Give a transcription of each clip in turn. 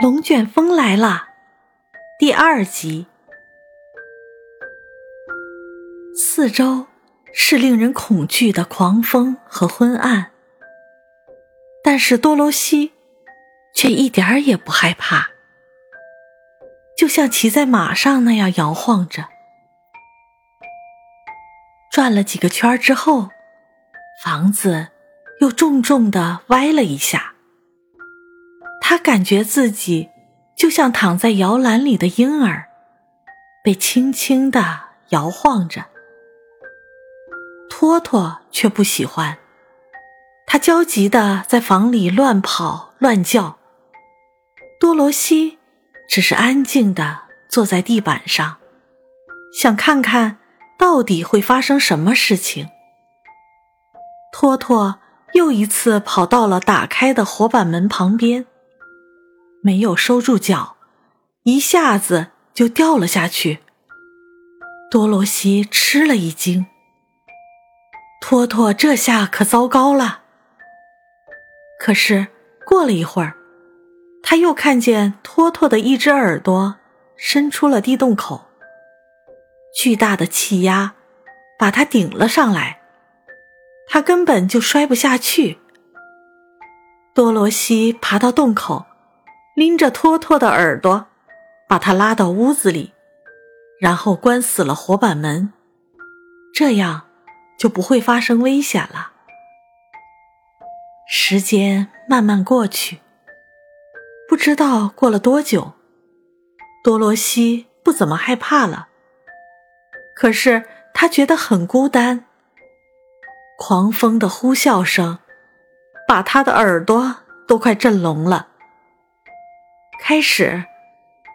龙卷风来了，第二集。四周是令人恐惧的狂风和昏暗，但是多罗西却一点儿也不害怕，就像骑在马上那样摇晃着。转了几个圈之后，房子又重重的歪了一下。他感觉自己就像躺在摇篮里的婴儿，被轻轻的摇晃着。托托却不喜欢，他焦急的在房里乱跑乱叫。多罗西只是安静的坐在地板上，想看看到底会发生什么事情。托托又一次跑到了打开的火板门旁边。没有收住脚，一下子就掉了下去。多罗西吃了一惊，托托这下可糟糕了。可是过了一会儿，他又看见托托的一只耳朵伸出了地洞口，巨大的气压把他顶了上来，他根本就摔不下去。多罗西爬到洞口。拎着托托的耳朵，把他拉到屋子里，然后关死了火板门，这样就不会发生危险了。时间慢慢过去，不知道过了多久，多罗西不怎么害怕了，可是他觉得很孤单。狂风的呼啸声把他的耳朵都快震聋了。开始，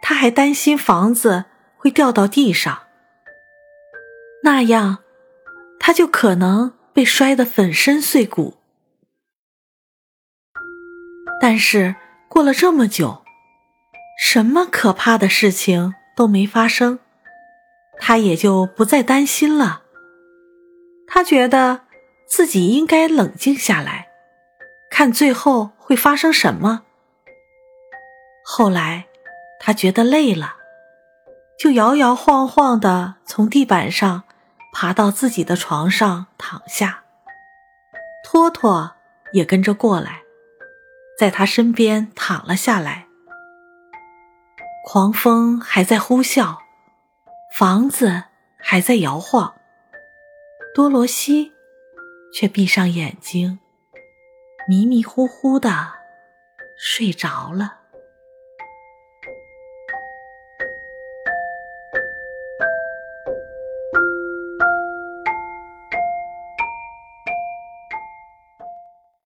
他还担心房子会掉到地上，那样他就可能被摔得粉身碎骨。但是过了这么久，什么可怕的事情都没发生，他也就不再担心了。他觉得自己应该冷静下来，看最后会发生什么。后来，他觉得累了，就摇摇晃晃的从地板上爬到自己的床上躺下。托托也跟着过来，在他身边躺了下来。狂风还在呼啸，房子还在摇晃，多罗西却闭上眼睛，迷迷糊糊的睡着了。